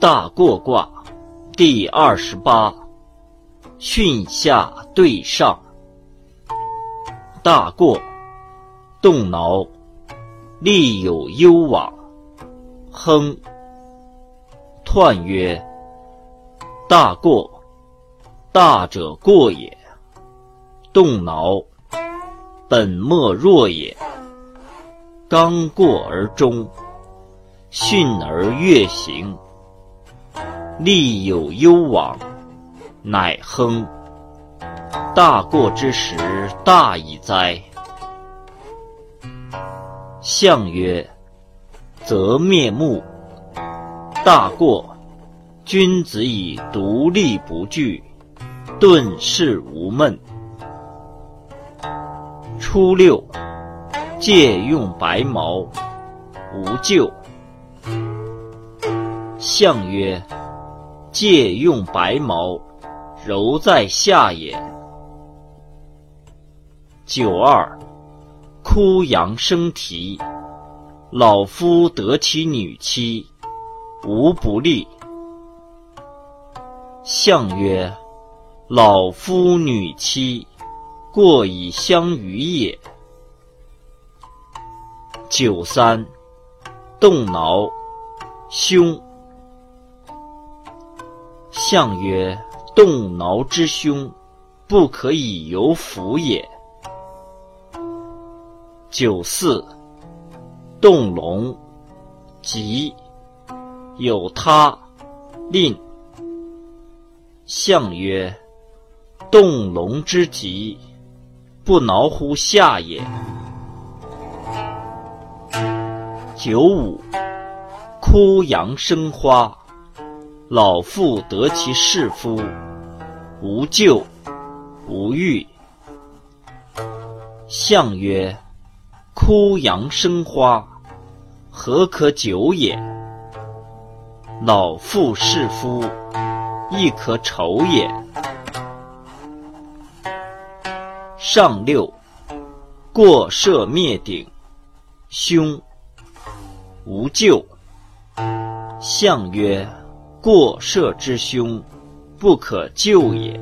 大过卦第二十八，巽下对上。大过，动挠，利有攸往。亨。彖曰：大过，大者过也。动挠，本末弱也。刚过而终，巽而月行。利有攸往，乃亨。大过之时，大矣哉！象曰：则灭目。大过，君子以独立不惧，顿世无闷。初六，借用白毛，无咎。象曰。借用白毛，柔在下也。九二，枯杨生啼，老夫得其女妻，无不利。象曰：老夫女妻，过以相与也。九三，动挠，凶。象曰：动挠之凶，不可以有辅也。九四，动龙，吉，有他，令。象曰：动龙之吉，不挠乎下也。九五，枯杨生花。老妇得其士夫，无咎，无欲。象曰：枯杨生花，何可久也？老妇士夫，亦可丑也。上六，过射灭顶，凶，无咎。象曰。过射之凶，不可救也。